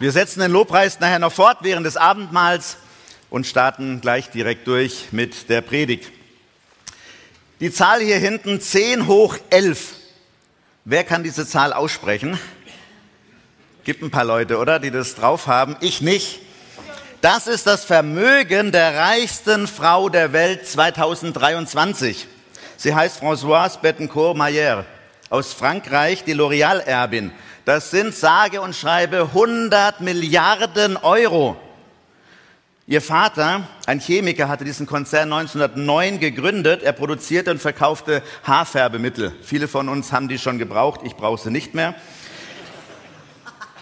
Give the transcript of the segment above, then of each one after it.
Wir setzen den Lobpreis nachher noch fort während des Abendmahls und starten gleich direkt durch mit der Predigt. Die Zahl hier hinten, 10 hoch 11. Wer kann diese Zahl aussprechen? Gibt ein paar Leute, oder, die das drauf haben. Ich nicht. Das ist das Vermögen der reichsten Frau der Welt 2023. Sie heißt Françoise Bettencourt-Mayer aus Frankreich, die L'Oréal-Erbin. Das sind sage und schreibe 100 Milliarden Euro. Ihr Vater, ein Chemiker, hatte diesen Konzern 1909 gegründet. Er produzierte und verkaufte Haarfärbemittel. Viele von uns haben die schon gebraucht. Ich brauche sie nicht mehr.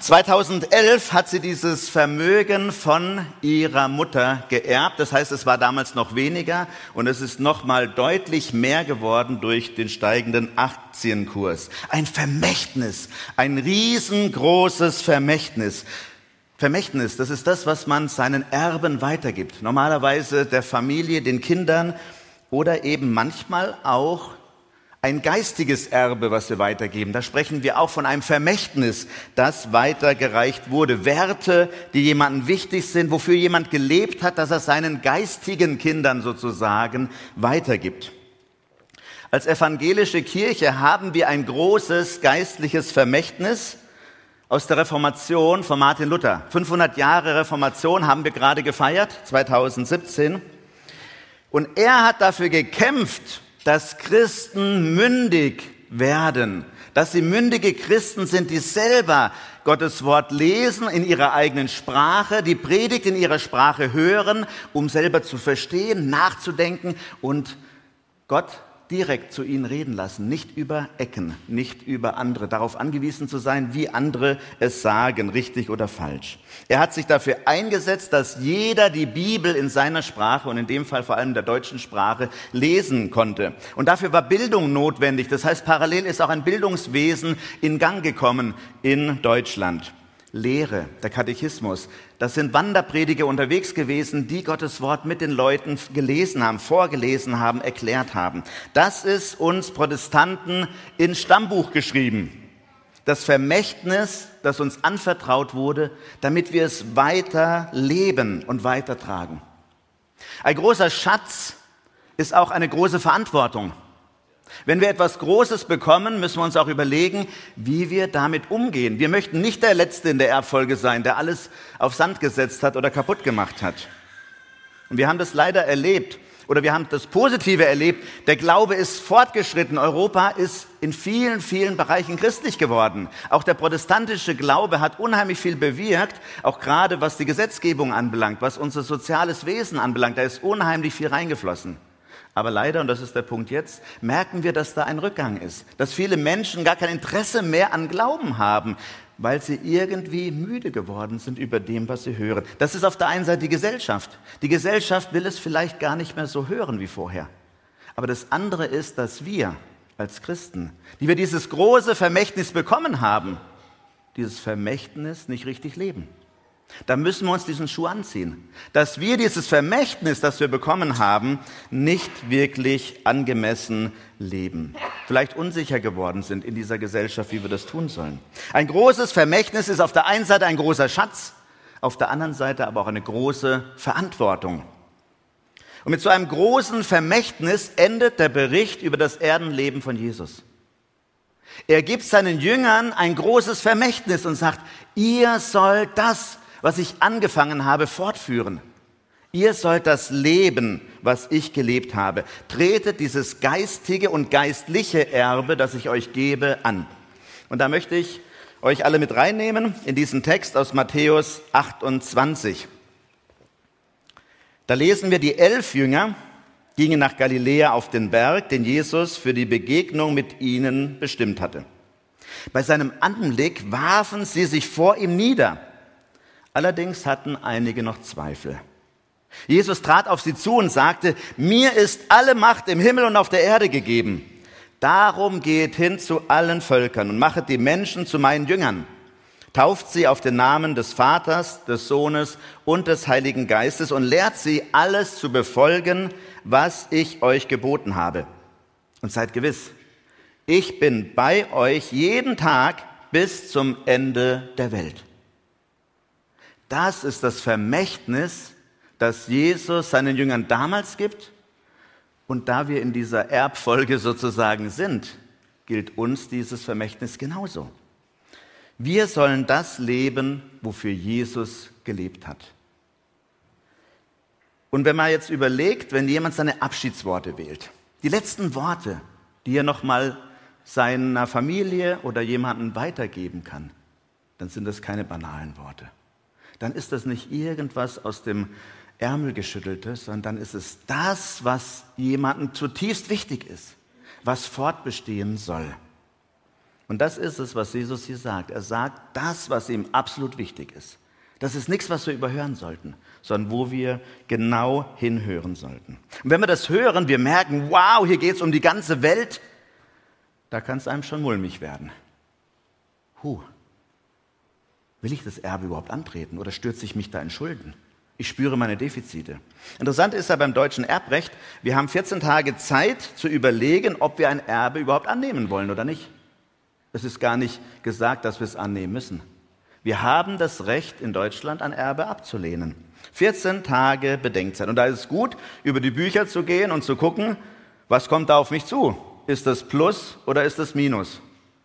2011 hat sie dieses Vermögen von ihrer Mutter geerbt. Das heißt, es war damals noch weniger und es ist noch mal deutlich mehr geworden durch den steigenden Aktienkurs. Ein Vermächtnis, ein riesengroßes Vermächtnis. Vermächtnis, das ist das, was man seinen Erben weitergibt. Normalerweise der Familie, den Kindern oder eben manchmal auch ein geistiges Erbe, was wir weitergeben. Da sprechen wir auch von einem Vermächtnis, das weitergereicht wurde. Werte, die jemandem wichtig sind, wofür jemand gelebt hat, dass er seinen geistigen Kindern sozusagen weitergibt. Als evangelische Kirche haben wir ein großes geistliches Vermächtnis aus der Reformation von Martin Luther. 500 Jahre Reformation haben wir gerade gefeiert, 2017. Und er hat dafür gekämpft, dass Christen mündig werden, dass sie mündige Christen sind, die selber Gottes Wort lesen in ihrer eigenen Sprache, die Predigt in ihrer Sprache hören, um selber zu verstehen, nachzudenken und Gott direkt zu ihnen reden lassen, nicht über Ecken, nicht über andere, darauf angewiesen zu sein, wie andere es sagen, richtig oder falsch. Er hat sich dafür eingesetzt, dass jeder die Bibel in seiner Sprache und in dem Fall vor allem der deutschen Sprache lesen konnte. Und dafür war Bildung notwendig. Das heißt, parallel ist auch ein Bildungswesen in Gang gekommen in Deutschland. Lehre, der Katechismus. Das sind Wanderprediger unterwegs gewesen, die Gottes Wort mit den Leuten gelesen haben, vorgelesen haben, erklärt haben. Das ist uns Protestanten ins Stammbuch geschrieben. Das Vermächtnis, das uns anvertraut wurde, damit wir es weiter leben und weitertragen. Ein großer Schatz ist auch eine große Verantwortung. Wenn wir etwas Großes bekommen, müssen wir uns auch überlegen, wie wir damit umgehen. Wir möchten nicht der Letzte in der Erbfolge sein, der alles auf Sand gesetzt hat oder kaputt gemacht hat. Und wir haben das leider erlebt oder wir haben das Positive erlebt. Der Glaube ist fortgeschritten. Europa ist in vielen, vielen Bereichen christlich geworden. Auch der protestantische Glaube hat unheimlich viel bewirkt, auch gerade was die Gesetzgebung anbelangt, was unser soziales Wesen anbelangt. Da ist unheimlich viel reingeflossen. Aber leider, und das ist der Punkt jetzt, merken wir, dass da ein Rückgang ist, dass viele Menschen gar kein Interesse mehr an Glauben haben, weil sie irgendwie müde geworden sind über dem, was sie hören. Das ist auf der einen Seite die Gesellschaft. Die Gesellschaft will es vielleicht gar nicht mehr so hören wie vorher. Aber das andere ist, dass wir als Christen, die wir dieses große Vermächtnis bekommen haben, dieses Vermächtnis nicht richtig leben. Da müssen wir uns diesen Schuh anziehen, dass wir dieses Vermächtnis, das wir bekommen haben, nicht wirklich angemessen leben. Vielleicht unsicher geworden sind in dieser Gesellschaft, wie wir das tun sollen. Ein großes Vermächtnis ist auf der einen Seite ein großer Schatz, auf der anderen Seite aber auch eine große Verantwortung. Und mit so einem großen Vermächtnis endet der Bericht über das Erdenleben von Jesus. Er gibt seinen Jüngern ein großes Vermächtnis und sagt, ihr sollt das was ich angefangen habe, fortführen. Ihr sollt das Leben, was ich gelebt habe. Tretet dieses geistige und geistliche Erbe, das ich euch gebe, an. Und da möchte ich euch alle mit reinnehmen in diesen Text aus Matthäus 28. Da lesen wir, die elf Jünger gingen nach Galiläa auf den Berg, den Jesus für die Begegnung mit ihnen bestimmt hatte. Bei seinem Anblick warfen sie sich vor ihm nieder Allerdings hatten einige noch Zweifel. Jesus trat auf sie zu und sagte, mir ist alle Macht im Himmel und auf der Erde gegeben. Darum geht hin zu allen Völkern und machet die Menschen zu meinen Jüngern. Tauft sie auf den Namen des Vaters, des Sohnes und des Heiligen Geistes und lehrt sie alles zu befolgen, was ich euch geboten habe. Und seid gewiss, ich bin bei euch jeden Tag bis zum Ende der Welt. Das ist das Vermächtnis, das Jesus seinen Jüngern damals gibt. Und da wir in dieser Erbfolge sozusagen sind, gilt uns dieses Vermächtnis genauso. Wir sollen das leben, wofür Jesus gelebt hat. Und wenn man jetzt überlegt, wenn jemand seine Abschiedsworte wählt, die letzten Worte, die er nochmal seiner Familie oder jemandem weitergeben kann, dann sind das keine banalen Worte. Dann ist das nicht irgendwas aus dem Ärmel geschütteltes, sondern dann ist es das, was jemandem zutiefst wichtig ist, was fortbestehen soll. Und das ist es, was Jesus hier sagt. Er sagt das, was ihm absolut wichtig ist. Das ist nichts, was wir überhören sollten, sondern wo wir genau hinhören sollten. Und wenn wir das hören, wir merken, wow, hier geht es um die ganze Welt, da kann es einem schon mulmig werden. Huh, will ich das Erbe überhaupt antreten oder stürze ich mich da in Schulden? Ich spüre meine Defizite. Interessant ist ja beim deutschen Erbrecht, wir haben 14 Tage Zeit zu überlegen, ob wir ein Erbe überhaupt annehmen wollen oder nicht. Es ist gar nicht gesagt, dass wir es annehmen müssen. Wir haben das Recht in Deutschland ein Erbe abzulehnen. 14 Tage Bedenkzeit. Und da ist es gut, über die Bücher zu gehen und zu gucken, was kommt da auf mich zu? Ist das Plus oder ist das Minus?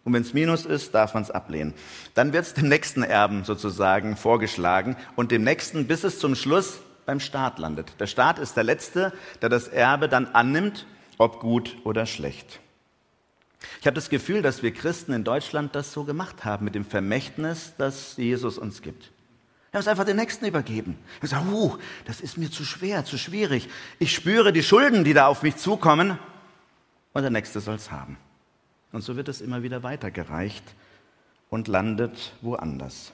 Und wenn es Minus ist, darf man es ablehnen. Dann wird es dem nächsten Erben sozusagen vorgeschlagen und dem nächsten, bis es zum Schluss beim Staat landet. Der Staat ist der Letzte, der das Erbe dann annimmt, ob gut oder schlecht. Ich habe das Gefühl, dass wir Christen in Deutschland das so gemacht haben mit dem Vermächtnis, das Jesus uns gibt. Wir haben es einfach den Nächsten übergeben. Wir sagen, uh, das ist mir zu schwer, zu schwierig. Ich spüre die Schulden, die da auf mich zukommen und der Nächste soll es haben. Und so wird es immer wieder weitergereicht und landet woanders.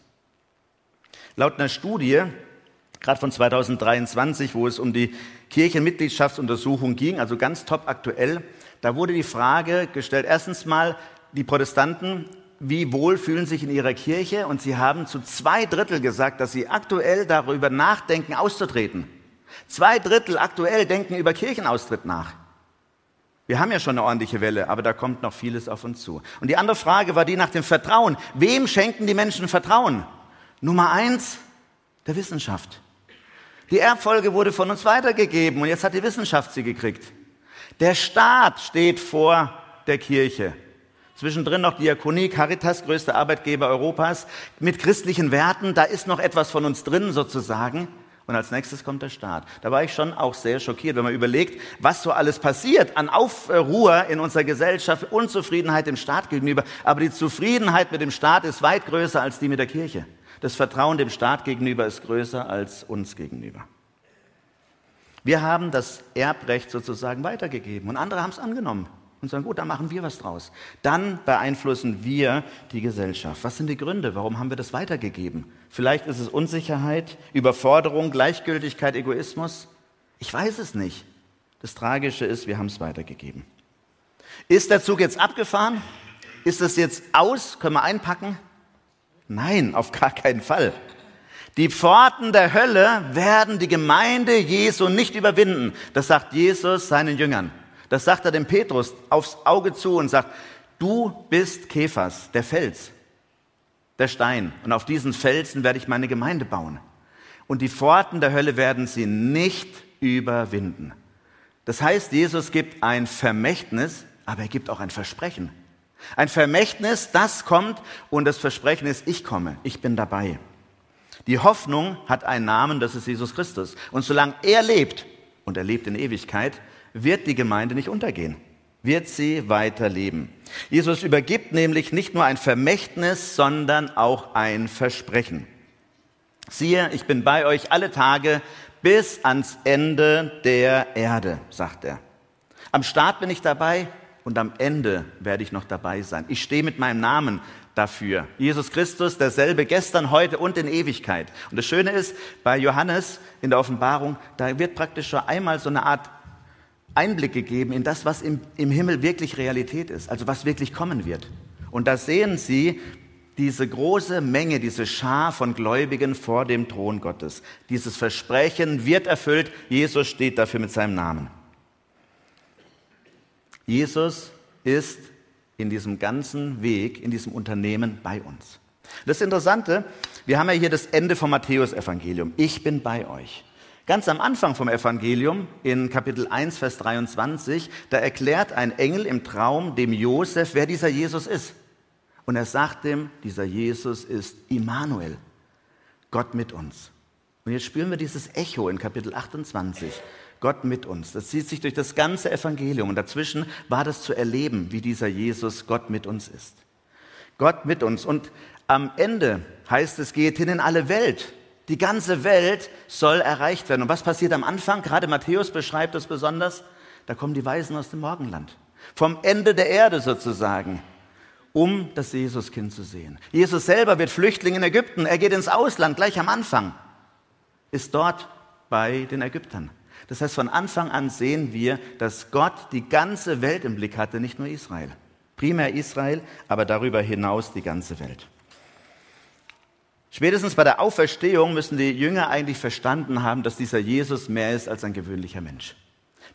Laut einer Studie, gerade von 2023, wo es um die Kirchenmitgliedschaftsuntersuchung ging, also ganz top aktuell, da wurde die Frage gestellt, erstens mal, die Protestanten, wie wohl fühlen sich in ihrer Kirche? Und sie haben zu zwei Drittel gesagt, dass sie aktuell darüber nachdenken, auszutreten. Zwei Drittel aktuell denken über Kirchenaustritt nach. Wir haben ja schon eine ordentliche Welle, aber da kommt noch vieles auf uns zu. Und die andere Frage war die nach dem Vertrauen. Wem schenken die Menschen Vertrauen? Nummer eins, der Wissenschaft. Die Erbfolge wurde von uns weitergegeben und jetzt hat die Wissenschaft sie gekriegt. Der Staat steht vor der Kirche. Zwischendrin noch Diakonie, Caritas, größter Arbeitgeber Europas, mit christlichen Werten. Da ist noch etwas von uns drin sozusagen. Und als nächstes kommt der Staat. Da war ich schon auch sehr schockiert, wenn man überlegt, was so alles passiert an Aufruhr in unserer Gesellschaft, Unzufriedenheit dem Staat gegenüber. Aber die Zufriedenheit mit dem Staat ist weit größer als die mit der Kirche. Das Vertrauen dem Staat gegenüber ist größer als uns gegenüber. Wir haben das Erbrecht sozusagen weitergegeben und andere haben es angenommen und sagen, gut, dann machen wir was draus. Dann beeinflussen wir die Gesellschaft. Was sind die Gründe? Warum haben wir das weitergegeben? Vielleicht ist es Unsicherheit, Überforderung, Gleichgültigkeit, Egoismus. Ich weiß es nicht. Das Tragische ist, wir haben es weitergegeben. Ist der Zug jetzt abgefahren? Ist es jetzt aus? Können wir einpacken? Nein, auf gar keinen Fall. Die Pforten der Hölle werden die Gemeinde Jesu nicht überwinden. Das sagt Jesus seinen Jüngern. Das sagt er dem Petrus aufs Auge zu und sagt, du bist Kephas, der Fels, der Stein. Und auf diesen Felsen werde ich meine Gemeinde bauen. Und die Pforten der Hölle werden sie nicht überwinden. Das heißt, Jesus gibt ein Vermächtnis, aber er gibt auch ein Versprechen. Ein Vermächtnis, das kommt und das Versprechen ist, ich komme, ich bin dabei. Die Hoffnung hat einen Namen, das ist Jesus Christus. Und solange er lebt, und er lebt in Ewigkeit, wird die Gemeinde nicht untergehen, wird sie weiterleben. Jesus übergibt nämlich nicht nur ein Vermächtnis, sondern auch ein Versprechen. Siehe, ich bin bei euch alle Tage bis ans Ende der Erde, sagt er. Am Start bin ich dabei und am Ende werde ich noch dabei sein. Ich stehe mit meinem Namen dafür. Jesus Christus, derselbe gestern, heute und in Ewigkeit. Und das Schöne ist, bei Johannes in der Offenbarung, da wird praktisch schon einmal so eine Art Einblick gegeben in das, was im, im Himmel wirklich Realität ist, also was wirklich kommen wird. Und da sehen Sie diese große Menge, diese Schar von Gläubigen vor dem Thron Gottes. Dieses Versprechen wird erfüllt. Jesus steht dafür mit seinem Namen. Jesus ist in diesem ganzen Weg, in diesem Unternehmen bei uns. Das Interessante, wir haben ja hier das Ende vom Matthäusevangelium. Ich bin bei euch. Ganz am Anfang vom Evangelium, in Kapitel 1, Vers 23, da erklärt ein Engel im Traum dem Josef, wer dieser Jesus ist. Und er sagt dem, dieser Jesus ist Immanuel, Gott mit uns. Und jetzt spüren wir dieses Echo in Kapitel 28. Gott mit uns. Das zieht sich durch das ganze Evangelium. Und dazwischen war das zu erleben, wie dieser Jesus Gott mit uns ist. Gott mit uns. Und am Ende heißt es, geht hin in alle Welt. Die ganze Welt soll erreicht werden. Und was passiert am Anfang? Gerade Matthäus beschreibt das besonders. Da kommen die Weisen aus dem Morgenland. Vom Ende der Erde sozusagen, um das Jesuskind zu sehen. Jesus selber wird Flüchtling in Ägypten. Er geht ins Ausland gleich am Anfang. Ist dort bei den Ägyptern. Das heißt, von Anfang an sehen wir, dass Gott die ganze Welt im Blick hatte, nicht nur Israel. Primär Israel, aber darüber hinaus die ganze Welt. Spätestens bei der Auferstehung müssen die Jünger eigentlich verstanden haben, dass dieser Jesus mehr ist als ein gewöhnlicher Mensch.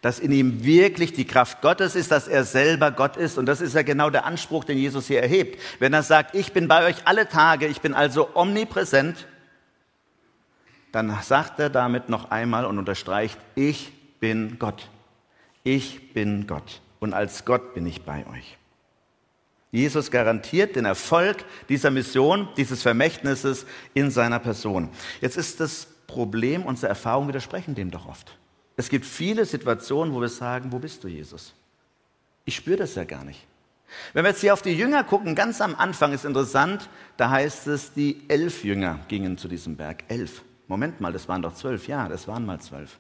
Dass in ihm wirklich die Kraft Gottes ist, dass er selber Gott ist. Und das ist ja genau der Anspruch, den Jesus hier erhebt. Wenn er sagt, ich bin bei euch alle Tage, ich bin also omnipräsent, dann sagt er damit noch einmal und unterstreicht, ich bin Gott. Ich bin Gott. Und als Gott bin ich bei euch. Jesus garantiert den Erfolg dieser Mission, dieses Vermächtnisses in seiner Person. Jetzt ist das Problem, unsere Erfahrungen widersprechen dem doch oft. Es gibt viele Situationen, wo wir sagen, wo bist du, Jesus? Ich spüre das ja gar nicht. Wenn wir jetzt hier auf die Jünger gucken, ganz am Anfang ist interessant, da heißt es, die elf Jünger gingen zu diesem Berg. Elf. Moment mal, das waren doch zwölf. Ja, das waren mal zwölf.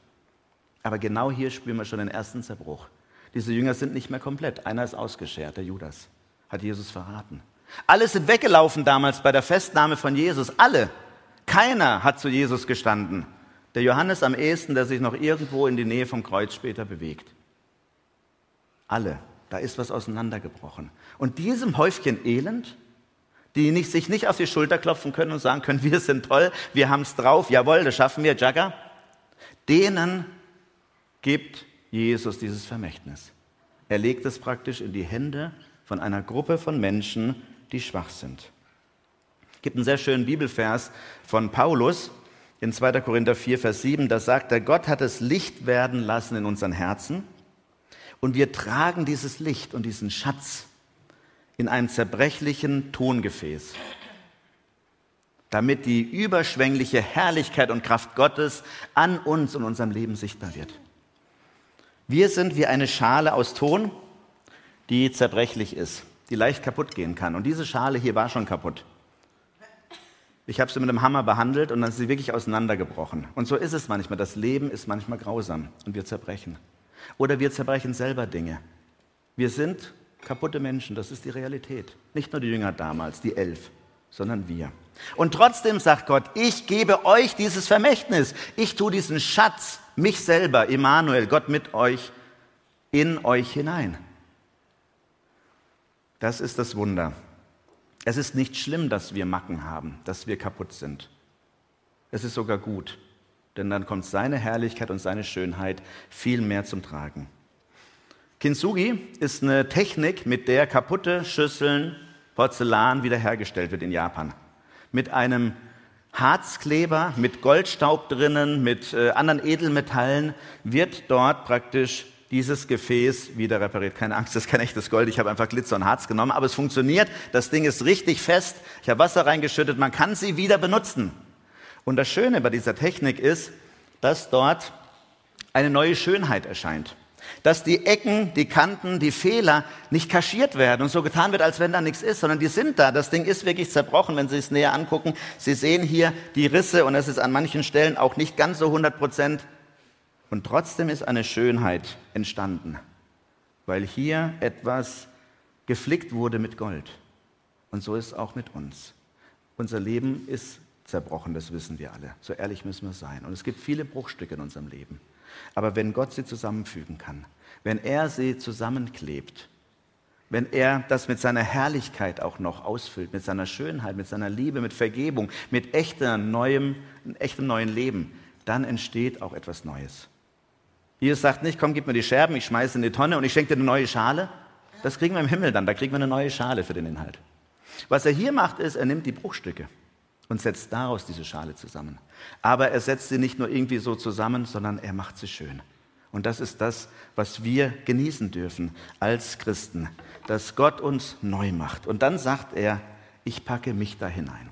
Aber genau hier spüren wir schon den ersten Zerbruch. Diese Jünger sind nicht mehr komplett. Einer ist ausgeschert, der Judas hat Jesus verraten. Alle sind weggelaufen damals bei der Festnahme von Jesus. Alle. Keiner hat zu Jesus gestanden. Der Johannes am ehesten, der sich noch irgendwo in die Nähe vom Kreuz später bewegt. Alle. Da ist was auseinandergebrochen. Und diesem Häufchen Elend, die nicht, sich nicht auf die Schulter klopfen können und sagen können, wir sind toll, wir haben es drauf, jawohl, das schaffen wir, Jagger, denen gibt Jesus dieses Vermächtnis. Er legt es praktisch in die Hände von einer Gruppe von Menschen, die schwach sind. Es gibt einen sehr schönen Bibelvers von Paulus in 2. Korinther 4, Vers 7. Da sagt er, Gott hat es Licht werden lassen in unseren Herzen und wir tragen dieses Licht und diesen Schatz in einem zerbrechlichen Tongefäß, damit die überschwängliche Herrlichkeit und Kraft Gottes an uns und unserem Leben sichtbar wird. Wir sind wie eine Schale aus Ton, die zerbrechlich ist, die leicht kaputt gehen kann. Und diese Schale hier war schon kaputt. Ich habe sie mit einem Hammer behandelt und dann ist sie wirklich auseinandergebrochen. Und so ist es manchmal. Das Leben ist manchmal grausam und wir zerbrechen. Oder wir zerbrechen selber Dinge. Wir sind kaputte Menschen, das ist die Realität. Nicht nur die Jünger damals, die elf, sondern wir. Und trotzdem sagt Gott, ich gebe euch dieses Vermächtnis. Ich tue diesen Schatz, mich selber, Immanuel, Gott mit euch, in euch hinein. Das ist das Wunder. Es ist nicht schlimm, dass wir Macken haben, dass wir kaputt sind. Es ist sogar gut, denn dann kommt seine Herrlichkeit und seine Schönheit viel mehr zum Tragen. Kintsugi ist eine Technik, mit der kaputte Schüsseln, Porzellan wiederhergestellt wird in Japan. Mit einem Harzkleber, mit Goldstaub drinnen, mit äh, anderen Edelmetallen wird dort praktisch dieses Gefäß wieder repariert. Keine Angst, das ist kein echtes Gold. Ich habe einfach Glitzer und Harz genommen. Aber es funktioniert. Das Ding ist richtig fest. Ich habe Wasser reingeschüttet. Man kann sie wieder benutzen. Und das Schöne bei dieser Technik ist, dass dort eine neue Schönheit erscheint. Dass die Ecken, die Kanten, die Fehler nicht kaschiert werden und so getan wird, als wenn da nichts ist, sondern die sind da. Das Ding ist wirklich zerbrochen, wenn Sie es näher angucken. Sie sehen hier die Risse und es ist an manchen Stellen auch nicht ganz so 100 Prozent und trotzdem ist eine Schönheit entstanden, weil hier etwas geflickt wurde mit Gold. Und so ist es auch mit uns. Unser Leben ist zerbrochen, das wissen wir alle. So ehrlich müssen wir sein. Und es gibt viele Bruchstücke in unserem Leben. Aber wenn Gott sie zusammenfügen kann, wenn er sie zusammenklebt, wenn er das mit seiner Herrlichkeit auch noch ausfüllt, mit seiner Schönheit, mit seiner Liebe, mit Vergebung, mit echtem neuem, echtem neuen Leben, dann entsteht auch etwas Neues. Jesus sagt nicht, komm, gib mir die Scherben, ich schmeiße in die Tonne und ich schenke dir eine neue Schale. Das kriegen wir im Himmel dann, da kriegen wir eine neue Schale für den Inhalt. Was er hier macht, ist, er nimmt die Bruchstücke und setzt daraus diese Schale zusammen. Aber er setzt sie nicht nur irgendwie so zusammen, sondern er macht sie schön. Und das ist das, was wir genießen dürfen als Christen, dass Gott uns neu macht. Und dann sagt er, ich packe mich da hinein.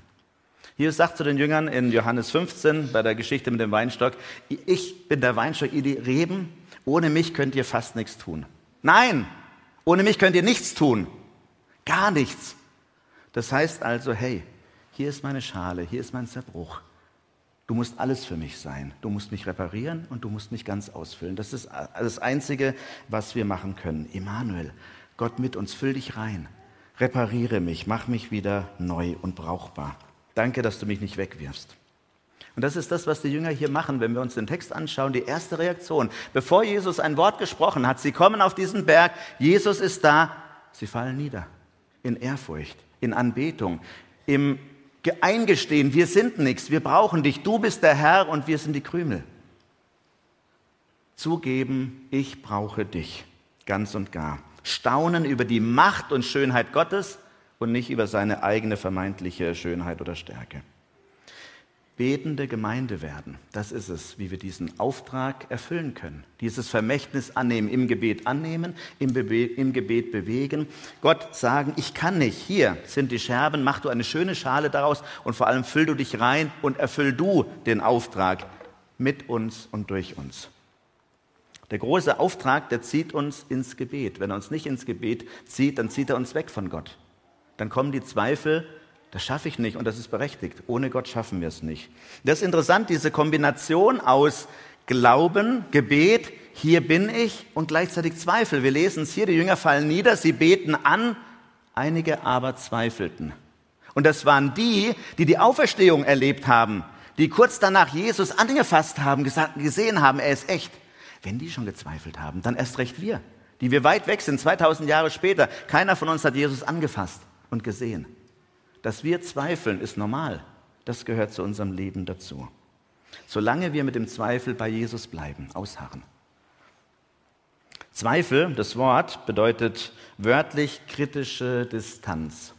Jesus sagt zu den Jüngern in Johannes 15 bei der Geschichte mit dem Weinstock, ich bin der Weinstock, ihr die Reben, ohne mich könnt ihr fast nichts tun. Nein, ohne mich könnt ihr nichts tun. Gar nichts. Das heißt also, hey, hier ist meine Schale, hier ist mein Zerbruch. Du musst alles für mich sein. Du musst mich reparieren und du musst mich ganz ausfüllen. Das ist das Einzige, was wir machen können. Immanuel, Gott mit uns, füll dich rein. Repariere mich, mach mich wieder neu und brauchbar. Danke, dass du mich nicht wegwirfst. Und das ist das, was die Jünger hier machen, wenn wir uns den Text anschauen. Die erste Reaktion, bevor Jesus ein Wort gesprochen hat, sie kommen auf diesen Berg, Jesus ist da, sie fallen nieder in Ehrfurcht, in Anbetung, im Eingestehen, wir sind nichts, wir brauchen dich, du bist der Herr und wir sind die Krümel. Zugeben, ich brauche dich, ganz und gar. Staunen über die Macht und Schönheit Gottes und nicht über seine eigene vermeintliche Schönheit oder Stärke. Betende Gemeinde werden, das ist es, wie wir diesen Auftrag erfüllen können. Dieses Vermächtnis annehmen, im Gebet annehmen, im, Bebe im Gebet bewegen. Gott sagen, ich kann nicht, hier sind die Scherben, mach du eine schöne Schale daraus und vor allem füll du dich rein und erfüll du den Auftrag mit uns und durch uns. Der große Auftrag, der zieht uns ins Gebet. Wenn er uns nicht ins Gebet zieht, dann zieht er uns weg von Gott dann kommen die Zweifel, das schaffe ich nicht und das ist berechtigt. Ohne Gott schaffen wir es nicht. Das ist interessant, diese Kombination aus Glauben, Gebet, hier bin ich und gleichzeitig Zweifel. Wir lesen es hier, die Jünger fallen nieder, sie beten an, einige aber zweifelten. Und das waren die, die die Auferstehung erlebt haben, die kurz danach Jesus angefasst haben, gesehen haben, er ist echt. Wenn die schon gezweifelt haben, dann erst recht wir, die wir weit weg sind, 2000 Jahre später. Keiner von uns hat Jesus angefasst und gesehen. Dass wir zweifeln, ist normal. Das gehört zu unserem Leben dazu. Solange wir mit dem Zweifel bei Jesus bleiben, ausharren. Zweifel, das Wort, bedeutet wörtlich kritische Distanz.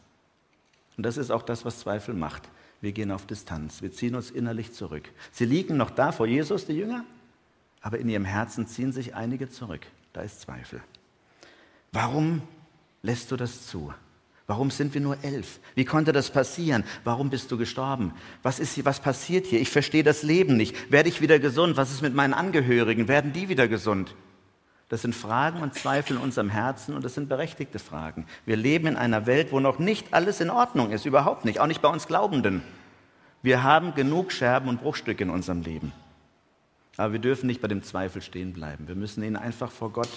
Und das ist auch das, was Zweifel macht. Wir gehen auf Distanz, wir ziehen uns innerlich zurück. Sie liegen noch da vor Jesus, die Jünger, aber in ihrem Herzen ziehen sich einige zurück. Da ist Zweifel. Warum lässt du das zu? Warum sind wir nur elf? Wie konnte das passieren? Warum bist du gestorben? Was ist hier, was passiert hier? Ich verstehe das Leben nicht. Werde ich wieder gesund? Was ist mit meinen Angehörigen? Werden die wieder gesund? Das sind Fragen und Zweifel in unserem Herzen und das sind berechtigte Fragen. Wir leben in einer Welt, wo noch nicht alles in Ordnung ist, überhaupt nicht, auch nicht bei uns Glaubenden. Wir haben genug Scherben und Bruchstücke in unserem Leben. Aber wir dürfen nicht bei dem Zweifel stehen bleiben. Wir müssen ihn einfach vor Gott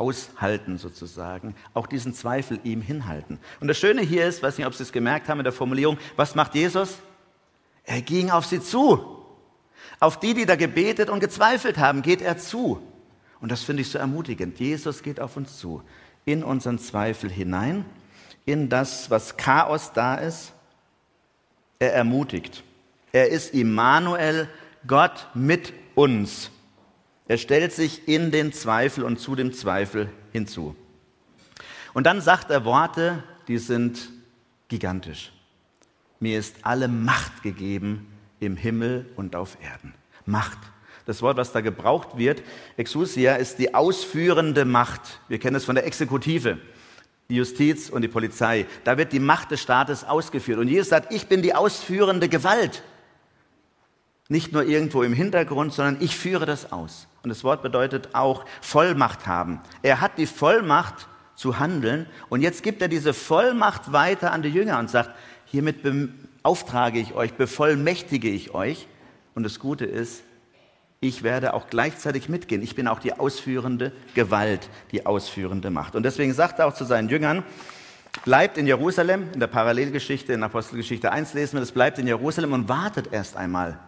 aushalten sozusagen, auch diesen Zweifel ihm hinhalten. Und das Schöne hier ist, weiß nicht, ob Sie es gemerkt haben in der Formulierung, was macht Jesus? Er ging auf sie zu. Auf die, die da gebetet und gezweifelt haben, geht er zu. Und das finde ich so ermutigend. Jesus geht auf uns zu, in unseren Zweifel hinein, in das, was Chaos da ist. Er ermutigt. Er ist Immanuel, Gott mit uns. Er stellt sich in den Zweifel und zu dem Zweifel hinzu. Und dann sagt er Worte, die sind gigantisch. Mir ist alle Macht gegeben im Himmel und auf Erden. Macht. Das Wort, was da gebraucht wird, Exousia, ist die ausführende Macht. Wir kennen es von der Exekutive, die Justiz und die Polizei. Da wird die Macht des Staates ausgeführt. Und Jesus sagt, ich bin die ausführende Gewalt. Nicht nur irgendwo im Hintergrund, sondern ich führe das aus. Und das Wort bedeutet auch Vollmacht haben. Er hat die Vollmacht zu handeln und jetzt gibt er diese Vollmacht weiter an die Jünger und sagt, hiermit auftrage ich euch, bevollmächtige ich euch. Und das Gute ist, ich werde auch gleichzeitig mitgehen. Ich bin auch die ausführende Gewalt, die ausführende Macht. Und deswegen sagt er auch zu seinen Jüngern, bleibt in Jerusalem, in der Parallelgeschichte, in Apostelgeschichte 1 lesen wir das, bleibt in Jerusalem und wartet erst einmal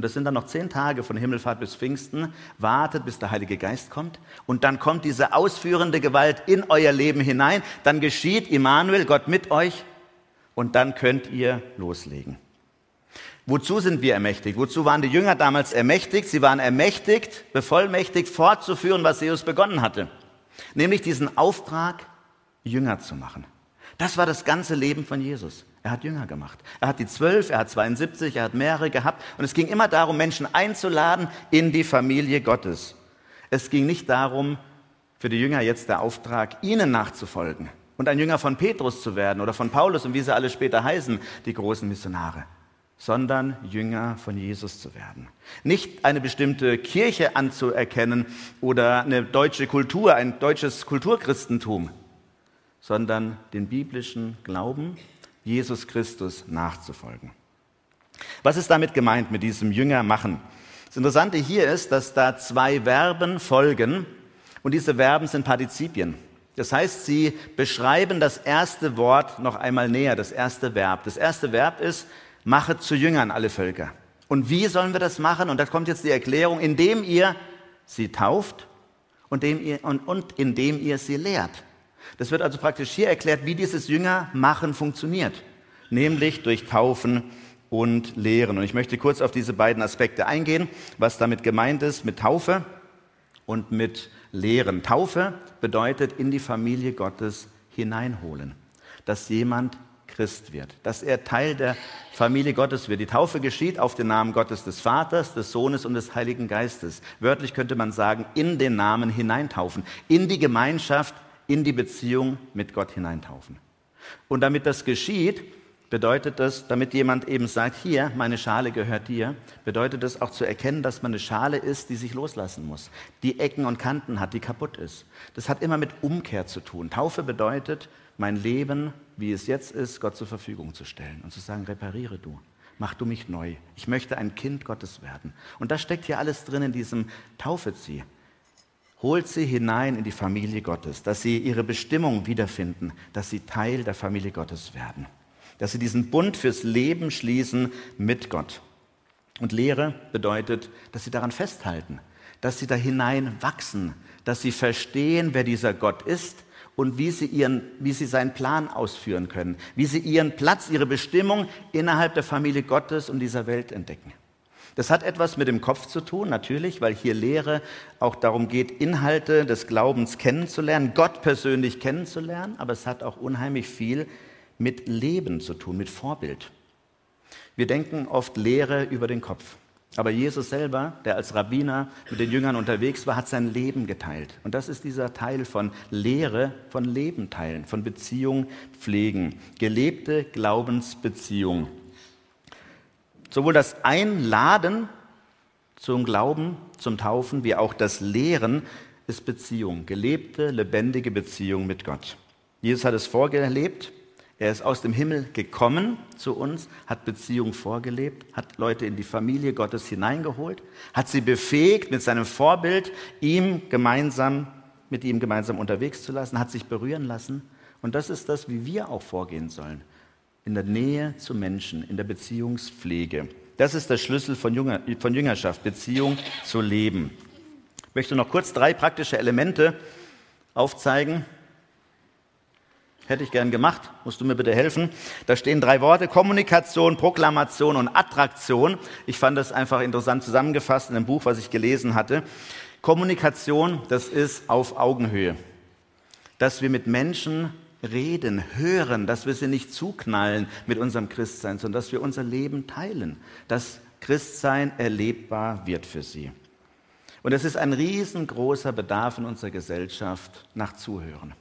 und das sind dann noch zehn Tage von Himmelfahrt bis Pfingsten, wartet, bis der Heilige Geist kommt. Und dann kommt diese ausführende Gewalt in euer Leben hinein. Dann geschieht Immanuel, Gott mit euch. Und dann könnt ihr loslegen. Wozu sind wir ermächtigt? Wozu waren die Jünger damals ermächtigt? Sie waren ermächtigt, bevollmächtigt, fortzuführen, was Jesus begonnen hatte. Nämlich diesen Auftrag, Jünger zu machen. Das war das ganze Leben von Jesus. Er hat Jünger gemacht. Er hat die zwölf, er hat 72, er hat mehrere gehabt. Und es ging immer darum, Menschen einzuladen in die Familie Gottes. Es ging nicht darum, für die Jünger jetzt der Auftrag, ihnen nachzufolgen und ein Jünger von Petrus zu werden oder von Paulus und wie sie alle später heißen, die großen Missionare, sondern Jünger von Jesus zu werden. Nicht eine bestimmte Kirche anzuerkennen oder eine deutsche Kultur, ein deutsches Kulturchristentum, sondern den biblischen Glauben, Jesus Christus nachzufolgen. Was ist damit gemeint mit diesem Jünger machen? Das Interessante hier ist, dass da zwei Verben folgen und diese Verben sind Partizipien. Das heißt, sie beschreiben das erste Wort noch einmal näher, das erste Verb. Das erste Verb ist, mache zu Jüngern alle Völker. Und wie sollen wir das machen? Und da kommt jetzt die Erklärung, indem ihr sie tauft und, ihr, und, und indem ihr sie lehrt. Das wird also praktisch hier erklärt, wie dieses Jüngermachen funktioniert, nämlich durch Taufen und Lehren. Und ich möchte kurz auf diese beiden Aspekte eingehen, was damit gemeint ist mit Taufe und mit Lehren. Taufe bedeutet in die Familie Gottes hineinholen, dass jemand Christ wird, dass er Teil der Familie Gottes wird. Die Taufe geschieht auf den Namen Gottes des Vaters, des Sohnes und des Heiligen Geistes. Wörtlich könnte man sagen, in den Namen hineintaufen, in die Gemeinschaft, in die Beziehung mit Gott hineintaufen. Und damit das geschieht, bedeutet das, damit jemand eben sagt, hier, meine Schale gehört dir, bedeutet das auch zu erkennen, dass man eine Schale ist, die sich loslassen muss, die Ecken und Kanten hat, die kaputt ist. Das hat immer mit Umkehr zu tun. Taufe bedeutet, mein Leben, wie es jetzt ist, Gott zur Verfügung zu stellen und zu sagen, repariere du, mach du mich neu. Ich möchte ein Kind Gottes werden. Und das steckt hier alles drin in diesem Taufe. Holt sie hinein in die Familie Gottes, dass sie ihre Bestimmung wiederfinden, dass sie Teil der Familie Gottes werden dass sie diesen Bund fürs Leben schließen mit Gott. Und Lehre bedeutet, dass sie daran festhalten, dass sie da hinein wachsen, dass sie verstehen, wer dieser Gott ist und wie sie, ihren, wie sie seinen Plan ausführen können, wie sie ihren Platz, ihre Bestimmung innerhalb der Familie Gottes und dieser Welt entdecken. Das hat etwas mit dem Kopf zu tun, natürlich, weil hier Lehre auch darum geht, Inhalte des Glaubens kennenzulernen, Gott persönlich kennenzulernen, aber es hat auch unheimlich viel mit Leben zu tun, mit Vorbild. Wir denken oft Lehre über den Kopf. Aber Jesus selber, der als Rabbiner mit den Jüngern unterwegs war, hat sein Leben geteilt. Und das ist dieser Teil von Lehre, von Leben teilen, von Beziehung pflegen. Gelebte Glaubensbeziehung. Sowohl das Einladen zum Glauben, zum Taufen, wie auch das Lehren ist Beziehung. Gelebte, lebendige Beziehung mit Gott. Jesus hat es vorgelebt er ist aus dem Himmel gekommen zu uns, hat Beziehung vorgelebt, hat Leute in die Familie Gottes hineingeholt, hat sie befähigt, mit seinem Vorbild ihm gemeinsam, mit ihm gemeinsam unterwegs zu lassen, hat sich berühren lassen. Und das ist das, wie wir auch vorgehen sollen. In der Nähe zu Menschen, in der Beziehungspflege. Das ist der Schlüssel von, Jünger, von Jüngerschaft, Beziehung zu leben. Ich möchte noch kurz drei praktische Elemente aufzeigen, Hätte ich gern gemacht. Musst du mir bitte helfen? Da stehen drei Worte. Kommunikation, Proklamation und Attraktion. Ich fand das einfach interessant zusammengefasst in einem Buch, was ich gelesen hatte. Kommunikation, das ist auf Augenhöhe. Dass wir mit Menschen reden, hören, dass wir sie nicht zuknallen mit unserem Christsein, sondern dass wir unser Leben teilen, dass Christsein erlebbar wird für sie. Und es ist ein riesengroßer Bedarf in unserer Gesellschaft nach Zuhören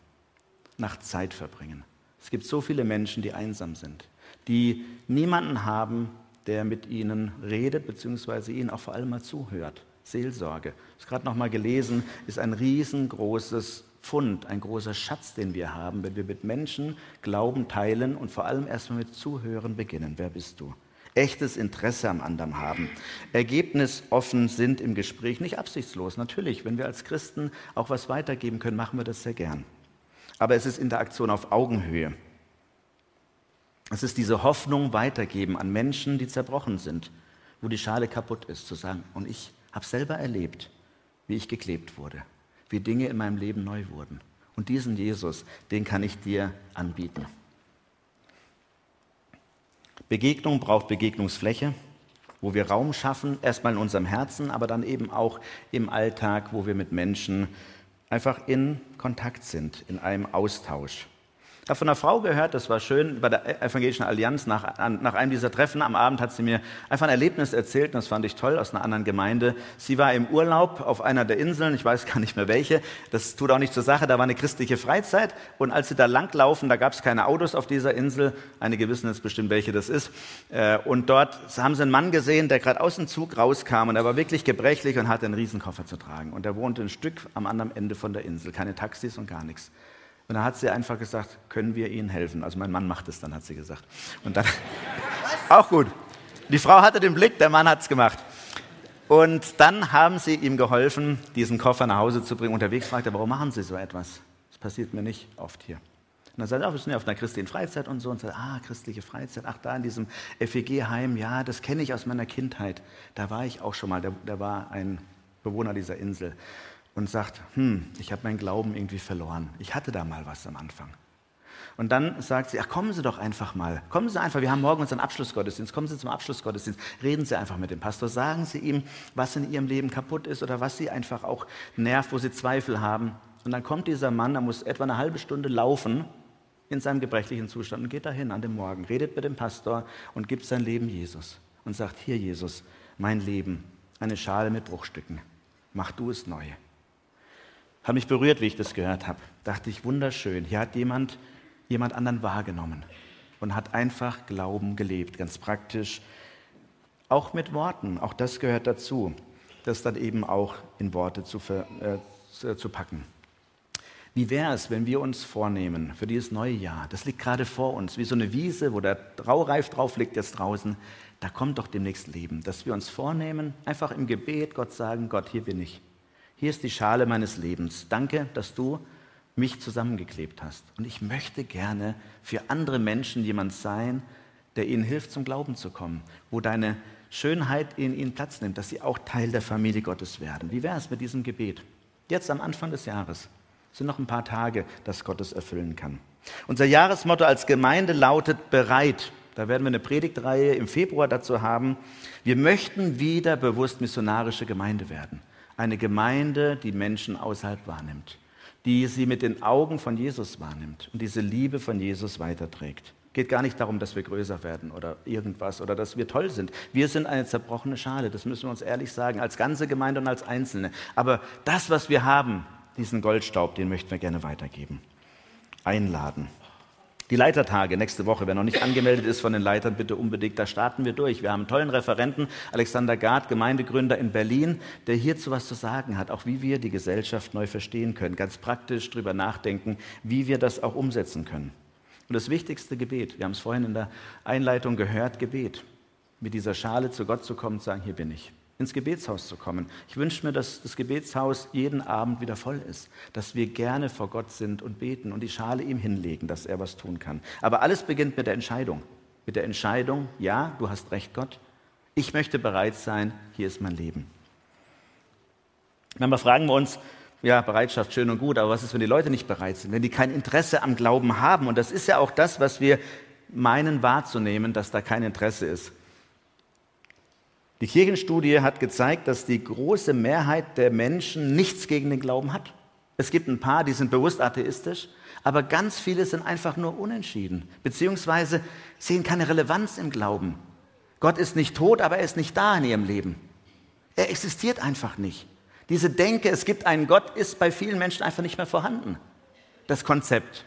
nach Zeit verbringen. Es gibt so viele Menschen, die einsam sind, die niemanden haben, der mit ihnen redet, beziehungsweise ihnen auch vor allem mal zuhört. Seelsorge. Ich habe gerade noch mal gelesen, ist ein riesengroßes Fund, ein großer Schatz, den wir haben, wenn wir mit Menschen Glauben teilen und vor allem erstmal mit Zuhören beginnen. Wer bist du? Echtes Interesse am anderen haben. Ergebnisoffen sind im Gespräch, nicht absichtslos. Natürlich, wenn wir als Christen auch was weitergeben können, machen wir das sehr gern aber es ist Interaktion auf Augenhöhe. Es ist diese Hoffnung weitergeben an Menschen, die zerbrochen sind, wo die Schale kaputt ist, zu sagen, und ich habe selber erlebt, wie ich geklebt wurde, wie Dinge in meinem Leben neu wurden. Und diesen Jesus, den kann ich dir anbieten. Begegnung braucht Begegnungsfläche, wo wir Raum schaffen, erstmal in unserem Herzen, aber dann eben auch im Alltag, wo wir mit Menschen einfach in Kontakt sind, in einem Austausch. Habe von einer Frau gehört, das war schön, bei der Evangelischen Allianz, nach, nach einem dieser Treffen am Abend hat sie mir einfach ein Erlebnis erzählt, und das fand ich toll, aus einer anderen Gemeinde. Sie war im Urlaub auf einer der Inseln, ich weiß gar nicht mehr welche, das tut auch nicht zur Sache, da war eine christliche Freizeit. Und als sie da langlaufen, da gab es keine Autos auf dieser Insel, einige wissen jetzt bestimmt, welche das ist, äh, und dort haben sie einen Mann gesehen, der gerade aus dem Zug rauskam. Und er war wirklich gebrechlich und hatte einen Riesenkoffer zu tragen. Und er wohnte ein Stück am anderen Ende von der Insel, keine Taxis und gar nichts. Und dann hat sie einfach gesagt, können wir Ihnen helfen? Also mein Mann macht es dann, hat sie gesagt. Und dann, auch gut. Die Frau hatte den Blick, der Mann hat es gemacht. Und dann haben sie ihm geholfen, diesen Koffer nach Hause zu bringen. Unterwegs fragte er, warum machen Sie so etwas? Das passiert mir nicht oft hier. Und dann sagt er, oh, wir sind ja auf einer christlichen Freizeit und so. Und sagt, ah, christliche Freizeit, ach, da in diesem FEG-Heim, ja, das kenne ich aus meiner Kindheit. Da war ich auch schon mal, da, da war ein Bewohner dieser Insel und sagt, hm, ich habe meinen Glauben irgendwie verloren. Ich hatte da mal was am Anfang. Und dann sagt sie, ach, kommen Sie doch einfach mal. Kommen Sie einfach, wir haben morgen unseren Abschlussgottesdienst. Kommen Sie zum Abschlussgottesdienst. Reden Sie einfach mit dem Pastor. Sagen Sie ihm, was in Ihrem Leben kaputt ist oder was Sie einfach auch nervt, wo Sie Zweifel haben. Und dann kommt dieser Mann, der muss etwa eine halbe Stunde laufen in seinem gebrechlichen Zustand und geht dahin an dem Morgen, redet mit dem Pastor und gibt sein Leben Jesus und sagt, hier Jesus, mein Leben, eine Schale mit Bruchstücken. Mach du es neu. Hat mich berührt, wie ich das gehört habe. Dachte ich, wunderschön. Hier hat jemand jemand anderen wahrgenommen und hat einfach Glauben gelebt, ganz praktisch. Auch mit Worten, auch das gehört dazu, das dann eben auch in Worte zu, äh, zu packen. Wie wäre es, wenn wir uns vornehmen für dieses neue Jahr, das liegt gerade vor uns, wie so eine Wiese, wo der Traureif drauf liegt jetzt draußen, da kommt doch demnächst Leben, dass wir uns vornehmen, einfach im Gebet Gott sagen, Gott, hier bin ich. Hier ist die Schale meines Lebens. Danke, dass du mich zusammengeklebt hast. Und ich möchte gerne für andere Menschen jemand sein, der ihnen hilft, zum Glauben zu kommen, wo deine Schönheit in ihnen Platz nimmt, dass sie auch Teil der Familie Gottes werden. Wie wäre es mit diesem Gebet? Jetzt am Anfang des Jahres es sind noch ein paar Tage, dass Gott es erfüllen kann. Unser Jahresmotto als Gemeinde lautet bereit. Da werden wir eine Predigtreihe im Februar dazu haben. Wir möchten wieder bewusst missionarische Gemeinde werden. Eine Gemeinde, die Menschen außerhalb wahrnimmt die sie mit den Augen von Jesus wahrnimmt und diese Liebe von Jesus weiterträgt. Geht gar nicht darum, dass wir größer werden oder irgendwas oder dass wir toll sind. Wir sind eine zerbrochene Schale, das müssen wir uns ehrlich sagen, als ganze Gemeinde und als Einzelne. Aber das, was wir haben, diesen Goldstaub, den möchten wir gerne weitergeben. Einladen. Die Leitertage nächste Woche. Wer noch nicht angemeldet ist von den Leitern, bitte unbedingt. Da starten wir durch. Wir haben einen tollen Referenten, Alexander Gard, Gemeindegründer in Berlin, der hierzu was zu sagen hat, auch wie wir die Gesellschaft neu verstehen können. Ganz praktisch darüber nachdenken, wie wir das auch umsetzen können. Und das wichtigste Gebet, wir haben es vorhin in der Einleitung gehört, Gebet. Mit dieser Schale zu Gott zu kommen und sagen, hier bin ich ins Gebetshaus zu kommen. Ich wünsche mir, dass das Gebetshaus jeden Abend wieder voll ist, dass wir gerne vor Gott sind und beten und die Schale ihm hinlegen, dass er was tun kann. Aber alles beginnt mit der Entscheidung. Mit der Entscheidung, ja, du hast recht, Gott. Ich möchte bereit sein, hier ist mein Leben. Manchmal fragen wir uns, ja, Bereitschaft schön und gut, aber was ist, wenn die Leute nicht bereit sind, wenn die kein Interesse am Glauben haben? Und das ist ja auch das, was wir meinen wahrzunehmen, dass da kein Interesse ist. Die Kirchenstudie hat gezeigt, dass die große Mehrheit der Menschen nichts gegen den Glauben hat. Es gibt ein paar, die sind bewusst atheistisch, aber ganz viele sind einfach nur unentschieden, beziehungsweise sehen keine Relevanz im Glauben. Gott ist nicht tot, aber er ist nicht da in ihrem Leben. Er existiert einfach nicht. Diese Denke, es gibt einen Gott, ist bei vielen Menschen einfach nicht mehr vorhanden. Das Konzept.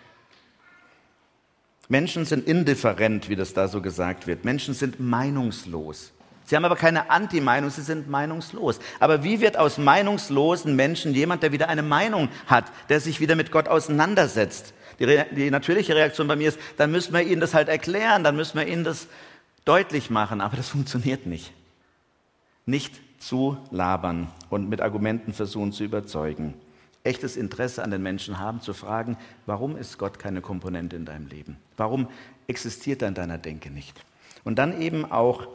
Menschen sind indifferent, wie das da so gesagt wird. Menschen sind meinungslos. Sie haben aber keine Anti-Meinung, sie sind meinungslos. Aber wie wird aus meinungslosen Menschen jemand, der wieder eine Meinung hat, der sich wieder mit Gott auseinandersetzt? Die, die natürliche Reaktion bei mir ist, dann müssen wir ihnen das halt erklären, dann müssen wir ihnen das deutlich machen, aber das funktioniert nicht. Nicht zu labern und mit Argumenten versuchen zu überzeugen. Echtes Interesse an den Menschen haben, zu fragen, warum ist Gott keine Komponente in deinem Leben? Warum existiert er in deiner Denke nicht? Und dann eben auch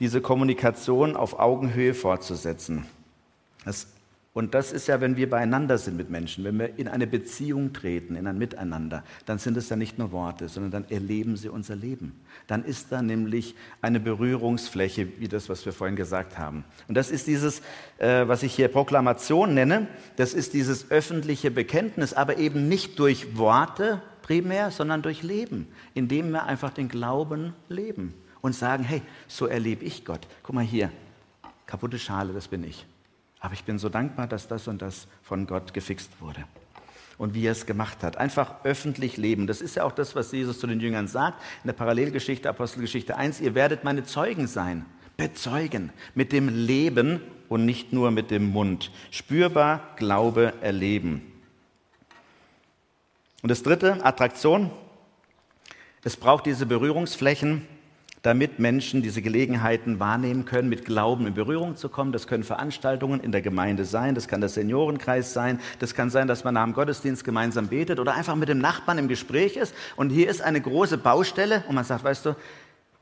diese Kommunikation auf Augenhöhe fortzusetzen. Das, und das ist ja, wenn wir beieinander sind mit Menschen, wenn wir in eine Beziehung treten, in ein Miteinander, dann sind es ja nicht nur Worte, sondern dann erleben sie unser Leben. Dann ist da nämlich eine Berührungsfläche, wie das, was wir vorhin gesagt haben. Und das ist dieses, äh, was ich hier Proklamation nenne, das ist dieses öffentliche Bekenntnis, aber eben nicht durch Worte, primär, sondern durch Leben, indem wir einfach den Glauben leben und sagen, hey, so erlebe ich Gott. Guck mal hier, kaputte Schale, das bin ich. Aber ich bin so dankbar, dass das und das von Gott gefixt wurde. Und wie er es gemacht hat. Einfach öffentlich leben. Das ist ja auch das, was Jesus zu den Jüngern sagt in der Parallelgeschichte, Apostelgeschichte 1. Ihr werdet meine Zeugen sein. Bezeugen. Mit dem Leben und nicht nur mit dem Mund. Spürbar Glaube erleben. Und das dritte, Attraktion. Es braucht diese Berührungsflächen, damit Menschen diese Gelegenheiten wahrnehmen können, mit Glauben in Berührung zu kommen. Das können Veranstaltungen in der Gemeinde sein, das kann der Seniorenkreis sein, das kann sein, dass man nach dem Gottesdienst gemeinsam betet oder einfach mit dem Nachbarn im Gespräch ist. Und hier ist eine große Baustelle und man sagt, weißt du,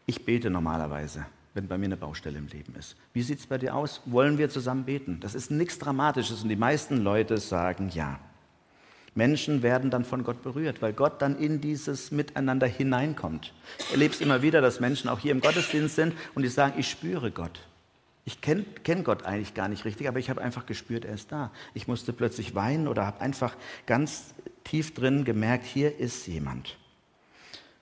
ich bete normalerweise wenn bei mir eine Baustelle im Leben ist. Wie sieht es bei dir aus? Wollen wir zusammen beten? Das ist nichts Dramatisches und die meisten Leute sagen ja. Menschen werden dann von Gott berührt, weil Gott dann in dieses Miteinander hineinkommt. Ich erlebe es immer wieder, dass Menschen auch hier im Gottesdienst sind und die sagen, ich spüre Gott. Ich kenne kenn Gott eigentlich gar nicht richtig, aber ich habe einfach gespürt, er ist da. Ich musste plötzlich weinen oder habe einfach ganz tief drin gemerkt, hier ist jemand.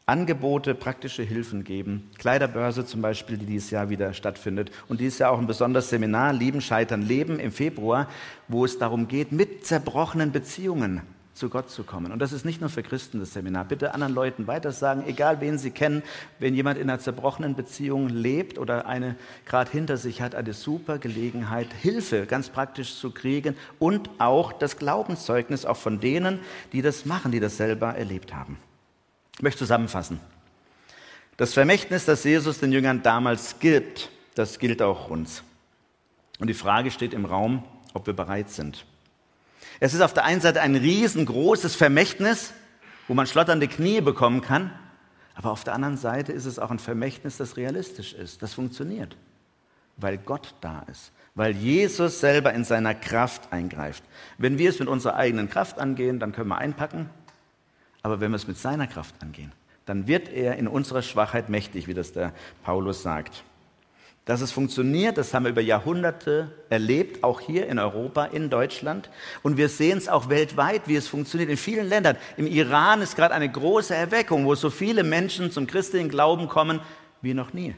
Angebote, praktische Hilfen geben. Kleiderbörse zum Beispiel, die dieses Jahr wieder stattfindet. Und dieses Jahr auch ein besonderes Seminar, Lieben, Scheitern, Leben im Februar, wo es darum geht, mit zerbrochenen Beziehungen zu Gott zu kommen. Und das ist nicht nur für Christen das Seminar. Bitte anderen Leuten weiter sagen, egal wen sie kennen, wenn jemand in einer zerbrochenen Beziehung lebt oder eine gerade hinter sich hat, eine super Gelegenheit, Hilfe ganz praktisch zu kriegen und auch das Glaubenszeugnis auch von denen, die das machen, die das selber erlebt haben. Ich möchte zusammenfassen. Das Vermächtnis, das Jesus den Jüngern damals gibt, das gilt auch uns. Und die Frage steht im Raum, ob wir bereit sind. Es ist auf der einen Seite ein riesengroßes Vermächtnis, wo man schlotternde Knie bekommen kann, aber auf der anderen Seite ist es auch ein Vermächtnis, das realistisch ist, das funktioniert, weil Gott da ist, weil Jesus selber in seiner Kraft eingreift. Wenn wir es mit unserer eigenen Kraft angehen, dann können wir einpacken, aber wenn wir es mit seiner Kraft angehen, dann wird er in unserer Schwachheit mächtig, wie das der Paulus sagt. Dass es funktioniert, das haben wir über Jahrhunderte erlebt, auch hier in Europa, in Deutschland. Und wir sehen es auch weltweit, wie es funktioniert in vielen Ländern. Im Iran ist gerade eine große Erweckung, wo so viele Menschen zum christlichen Glauben kommen wie noch nie.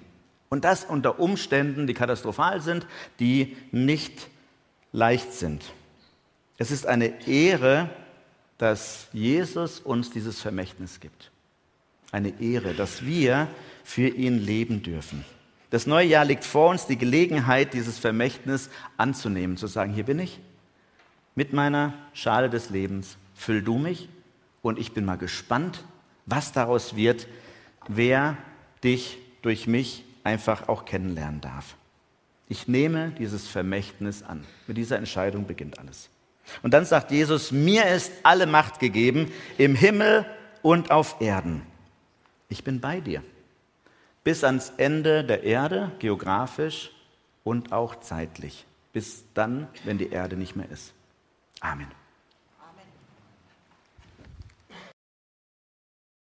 Und das unter Umständen, die katastrophal sind, die nicht leicht sind. Es ist eine Ehre, dass Jesus uns dieses Vermächtnis gibt. Eine Ehre, dass wir für ihn leben dürfen. Das neue Jahr liegt vor uns, die Gelegenheit, dieses Vermächtnis anzunehmen, zu sagen, hier bin ich mit meiner Schale des Lebens, füll du mich und ich bin mal gespannt, was daraus wird, wer dich durch mich einfach auch kennenlernen darf. Ich nehme dieses Vermächtnis an. Mit dieser Entscheidung beginnt alles. Und dann sagt Jesus, mir ist alle Macht gegeben im Himmel und auf Erden. Ich bin bei dir. Bis ans Ende der Erde, geografisch und auch zeitlich. Bis dann, wenn die Erde nicht mehr ist. Amen.